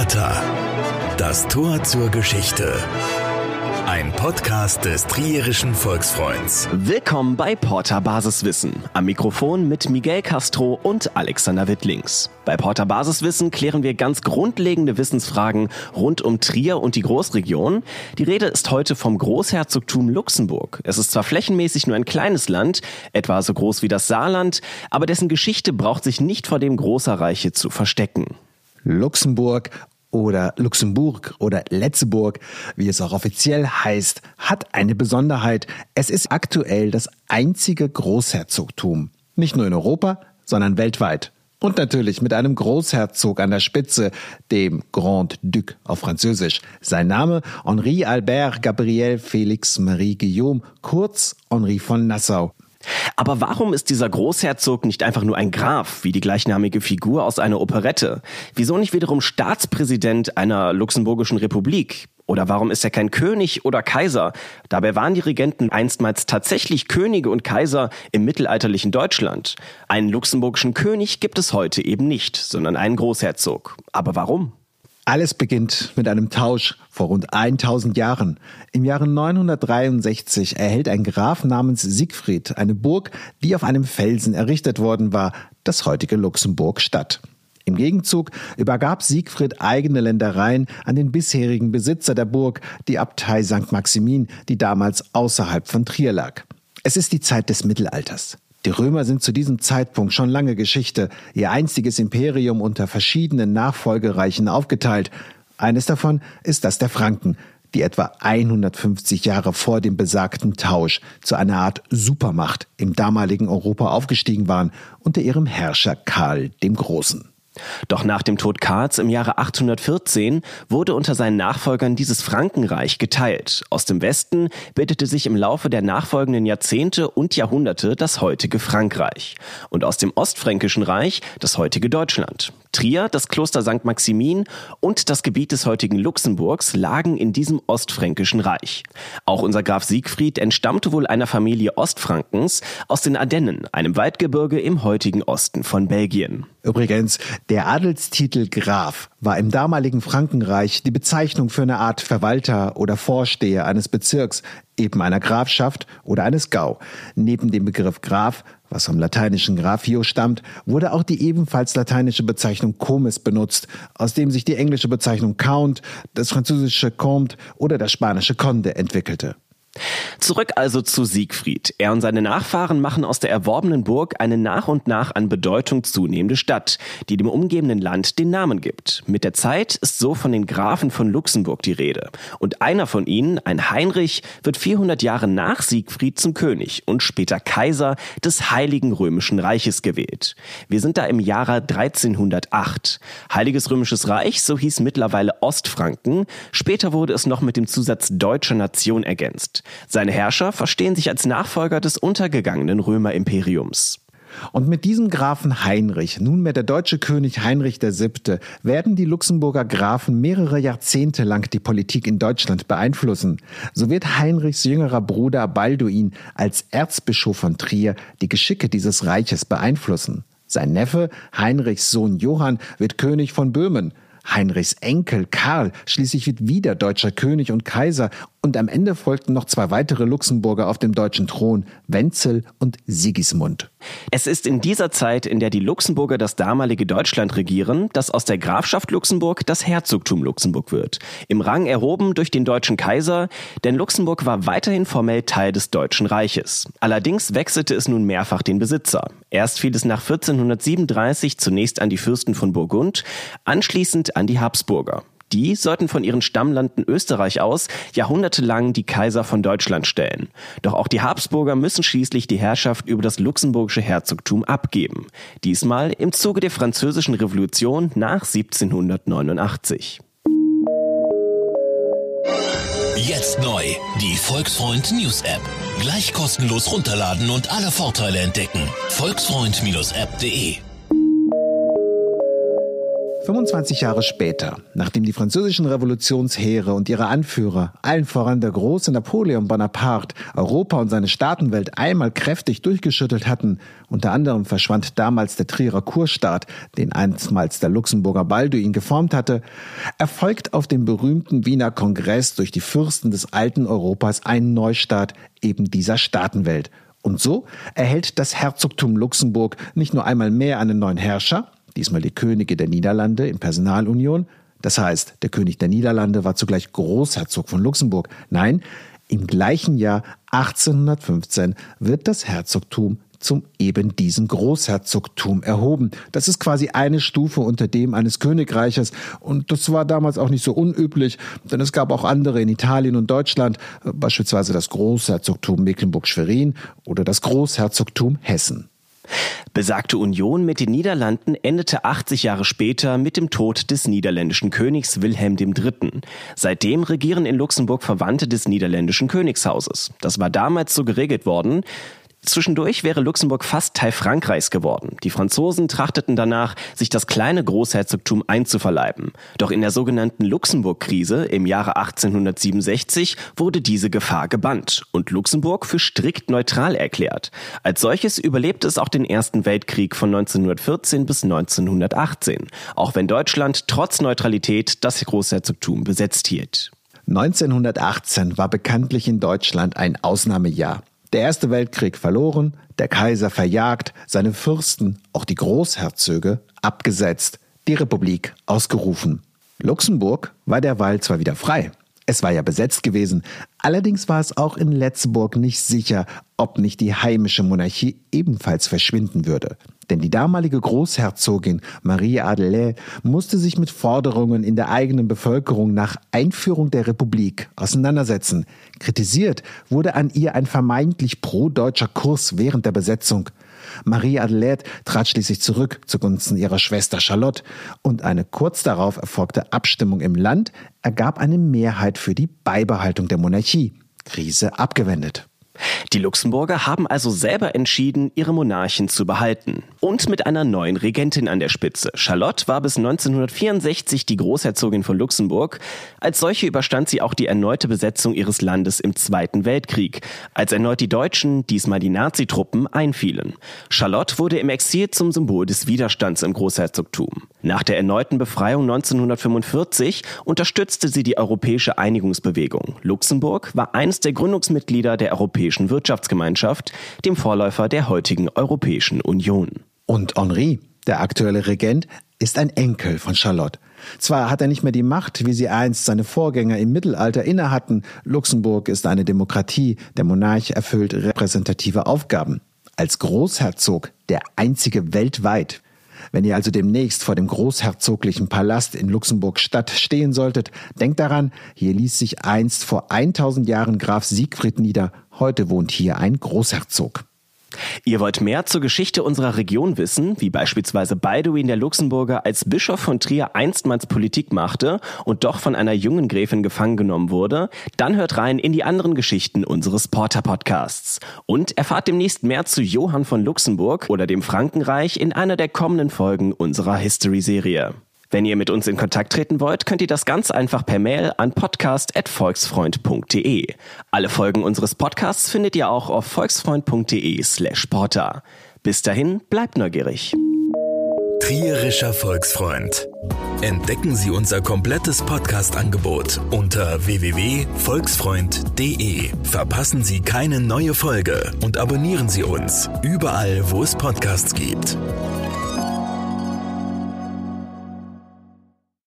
Porta. Das Tor zur Geschichte. Ein Podcast des Trierischen Volksfreunds. Willkommen bei Porta Basiswissen. Am Mikrofon mit Miguel Castro und Alexander Wittlings. Bei Porta Basiswissen klären wir ganz grundlegende Wissensfragen rund um Trier und die Großregion. Die Rede ist heute vom Großherzogtum Luxemburg. Es ist zwar flächenmäßig nur ein kleines Land, etwa so groß wie das Saarland, aber dessen Geschichte braucht sich nicht vor dem Großerreiche zu verstecken. Luxemburg oder Luxemburg oder Letzeburg, wie es auch offiziell heißt, hat eine Besonderheit. Es ist aktuell das einzige Großherzogtum. Nicht nur in Europa, sondern weltweit. Und natürlich mit einem Großherzog an der Spitze, dem Grand Duc auf Französisch. Sein Name Henri Albert Gabriel Félix Marie Guillaume, kurz Henri von Nassau. Aber warum ist dieser Großherzog nicht einfach nur ein Graf, wie die gleichnamige Figur aus einer Operette? Wieso nicht wiederum Staatspräsident einer luxemburgischen Republik? Oder warum ist er kein König oder Kaiser? Dabei waren die Regenten einstmals tatsächlich Könige und Kaiser im mittelalterlichen Deutschland. Einen luxemburgischen König gibt es heute eben nicht, sondern einen Großherzog. Aber warum? Alles beginnt mit einem Tausch vor rund 1000 Jahren. Im Jahre 963 erhält ein Graf namens Siegfried eine Burg, die auf einem Felsen errichtet worden war, das heutige Luxemburg Stadt. Im Gegenzug übergab Siegfried eigene Ländereien an den bisherigen Besitzer der Burg, die Abtei St. Maximin, die damals außerhalb von Trier lag. Es ist die Zeit des Mittelalters. Die Römer sind zu diesem Zeitpunkt schon lange Geschichte, ihr einziges Imperium unter verschiedenen Nachfolgereichen aufgeteilt. Eines davon ist das der Franken, die etwa 150 Jahre vor dem besagten Tausch zu einer Art Supermacht im damaligen Europa aufgestiegen waren unter ihrem Herrscher Karl dem Großen. Doch nach dem Tod Karls im Jahre 814 wurde unter seinen Nachfolgern dieses Frankenreich geteilt. Aus dem Westen bildete sich im Laufe der nachfolgenden Jahrzehnte und Jahrhunderte das heutige Frankreich und aus dem Ostfränkischen Reich das heutige Deutschland. Trier, das Kloster St. Maximin und das Gebiet des heutigen Luxemburgs lagen in diesem ostfränkischen Reich. Auch unser Graf Siegfried entstammte wohl einer Familie Ostfrankens aus den Ardennen, einem Waldgebirge im heutigen Osten von Belgien. Übrigens, der Adelstitel Graf war im damaligen Frankenreich die Bezeichnung für eine Art Verwalter oder Vorsteher eines Bezirks, eben einer Grafschaft oder eines Gau. Neben dem Begriff Graf, was vom lateinischen Grafio stammt, wurde auch die ebenfalls lateinische Bezeichnung Comes benutzt, aus dem sich die englische Bezeichnung Count, das französische Comte oder das spanische Conde entwickelte. Zurück also zu Siegfried. Er und seine Nachfahren machen aus der erworbenen Burg eine nach und nach an Bedeutung zunehmende Stadt, die dem umgebenden Land den Namen gibt. Mit der Zeit ist so von den Grafen von Luxemburg die Rede. Und einer von ihnen, ein Heinrich, wird 400 Jahre nach Siegfried zum König und später Kaiser des Heiligen Römischen Reiches gewählt. Wir sind da im Jahre 1308. Heiliges Römisches Reich, so hieß mittlerweile Ostfranken. Später wurde es noch mit dem Zusatz deutscher Nation ergänzt. Seine Herrscher verstehen sich als Nachfolger des untergegangenen Römerimperiums. Und mit diesem Grafen Heinrich, nunmehr der deutsche König Heinrich VII., werden die Luxemburger Grafen mehrere Jahrzehnte lang die Politik in Deutschland beeinflussen. So wird Heinrichs jüngerer Bruder Balduin als Erzbischof von Trier die Geschicke dieses Reiches beeinflussen. Sein Neffe, Heinrichs Sohn Johann, wird König von Böhmen. Heinrichs Enkel Karl schließlich wird wieder deutscher König und Kaiser und am Ende folgten noch zwei weitere Luxemburger auf dem deutschen Thron, Wenzel und Sigismund. Es ist in dieser Zeit, in der die Luxemburger das damalige Deutschland regieren, dass aus der Grafschaft Luxemburg das Herzogtum Luxemburg wird. Im Rang erhoben durch den deutschen Kaiser, denn Luxemburg war weiterhin formell Teil des Deutschen Reiches. Allerdings wechselte es nun mehrfach den Besitzer. Erst fiel es nach 1437 zunächst an die Fürsten von Burgund, anschließend an die Habsburger. Die sollten von ihren Stammlanden Österreich aus jahrhundertelang die Kaiser von Deutschland stellen. Doch auch die Habsburger müssen schließlich die Herrschaft über das luxemburgische Herzogtum abgeben. Diesmal im Zuge der Französischen Revolution nach 1789. Jetzt neu, die Volksfreund News App. Gleich kostenlos runterladen und alle Vorteile entdecken. Volksfreund-app.de 25 Jahre später, nachdem die französischen Revolutionsheere und ihre Anführer, allen voran der große Napoleon Bonaparte, Europa und seine Staatenwelt einmal kräftig durchgeschüttelt hatten, unter anderem verschwand damals der Trierer Kurstaat, den einstmals der Luxemburger Balduin geformt hatte, erfolgt auf dem berühmten Wiener Kongress durch die Fürsten des alten Europas ein Neustart eben dieser Staatenwelt. Und so erhält das Herzogtum Luxemburg nicht nur einmal mehr einen neuen Herrscher, diesmal die Könige der Niederlande in Personalunion. Das heißt, der König der Niederlande war zugleich Großherzog von Luxemburg. Nein, im gleichen Jahr 1815 wird das Herzogtum zum eben diesem Großherzogtum erhoben. Das ist quasi eine Stufe unter dem eines Königreiches und das war damals auch nicht so unüblich, denn es gab auch andere in Italien und Deutschland, beispielsweise das Großherzogtum Mecklenburg-Schwerin oder das Großherzogtum Hessen. Besagte Union mit den Niederlanden endete 80 Jahre später mit dem Tod des niederländischen Königs Wilhelm III. Seitdem regieren in Luxemburg Verwandte des niederländischen Königshauses. Das war damals so geregelt worden. Zwischendurch wäre Luxemburg fast Teil Frankreichs geworden. Die Franzosen trachteten danach, sich das kleine Großherzogtum einzuverleiben. Doch in der sogenannten Luxemburg-Krise im Jahre 1867 wurde diese Gefahr gebannt und Luxemburg für strikt neutral erklärt. Als solches überlebte es auch den Ersten Weltkrieg von 1914 bis 1918, auch wenn Deutschland trotz Neutralität das Großherzogtum besetzt hielt. 1918 war bekanntlich in Deutschland ein Ausnahmejahr. Der Erste Weltkrieg verloren, der Kaiser verjagt, seine Fürsten, auch die Großherzöge, abgesetzt, die Republik ausgerufen. Luxemburg war derweil zwar wieder frei, es war ja besetzt gewesen, allerdings war es auch in Letzburg nicht sicher, ob nicht die heimische Monarchie ebenfalls verschwinden würde. Denn die damalige Großherzogin Marie Adelaide musste sich mit Forderungen in der eigenen Bevölkerung nach Einführung der Republik auseinandersetzen. Kritisiert wurde an ihr ein vermeintlich pro-deutscher Kurs während der Besetzung. Marie Adelaide trat schließlich zurück zugunsten ihrer Schwester Charlotte und eine kurz darauf erfolgte Abstimmung im Land ergab eine Mehrheit für die Beibehaltung der Monarchie. Krise abgewendet. Die Luxemburger haben also selber entschieden, ihre Monarchen zu behalten. Und mit einer neuen Regentin an der Spitze. Charlotte war bis 1964 die Großherzogin von Luxemburg. Als solche überstand sie auch die erneute Besetzung ihres Landes im Zweiten Weltkrieg, als erneut die Deutschen, diesmal die Nazitruppen, einfielen. Charlotte wurde im Exil zum Symbol des Widerstands im Großherzogtum. Nach der erneuten Befreiung 1945 unterstützte sie die europäische Einigungsbewegung. Luxemburg war eines der Gründungsmitglieder der Europäischen Europäischen Wirtschaftsgemeinschaft, dem Vorläufer der heutigen Europäischen Union. Und Henri, der aktuelle Regent, ist ein Enkel von Charlotte. Zwar hat er nicht mehr die Macht, wie sie einst seine Vorgänger im Mittelalter innehatten. Luxemburg ist eine Demokratie, der Monarch erfüllt repräsentative Aufgaben. Als Großherzog, der einzige weltweit, wenn ihr also demnächst vor dem großherzoglichen Palast in Luxemburg-Stadt stehen solltet, denkt daran, hier ließ sich einst vor 1000 Jahren Graf Siegfried nieder, heute wohnt hier ein Großherzog. Ihr wollt mehr zur Geschichte unserer Region wissen, wie beispielsweise Balduin der Luxemburger als Bischof von Trier einstmals Politik machte und doch von einer jungen Gräfin gefangen genommen wurde? Dann hört rein in die anderen Geschichten unseres Porter-Podcasts. Und erfahrt demnächst mehr zu Johann von Luxemburg oder dem Frankenreich in einer der kommenden Folgen unserer History-Serie. Wenn ihr mit uns in Kontakt treten wollt, könnt ihr das ganz einfach per Mail an podcast.volksfreund.de. Alle Folgen unseres Podcasts findet ihr auch auf volksfreund.de slash porter. Bis dahin, bleibt neugierig. Trierischer Volksfreund. Entdecken Sie unser komplettes Podcast-Angebot unter www.volksfreund.de. Verpassen Sie keine neue Folge und abonnieren Sie uns überall, wo es Podcasts gibt.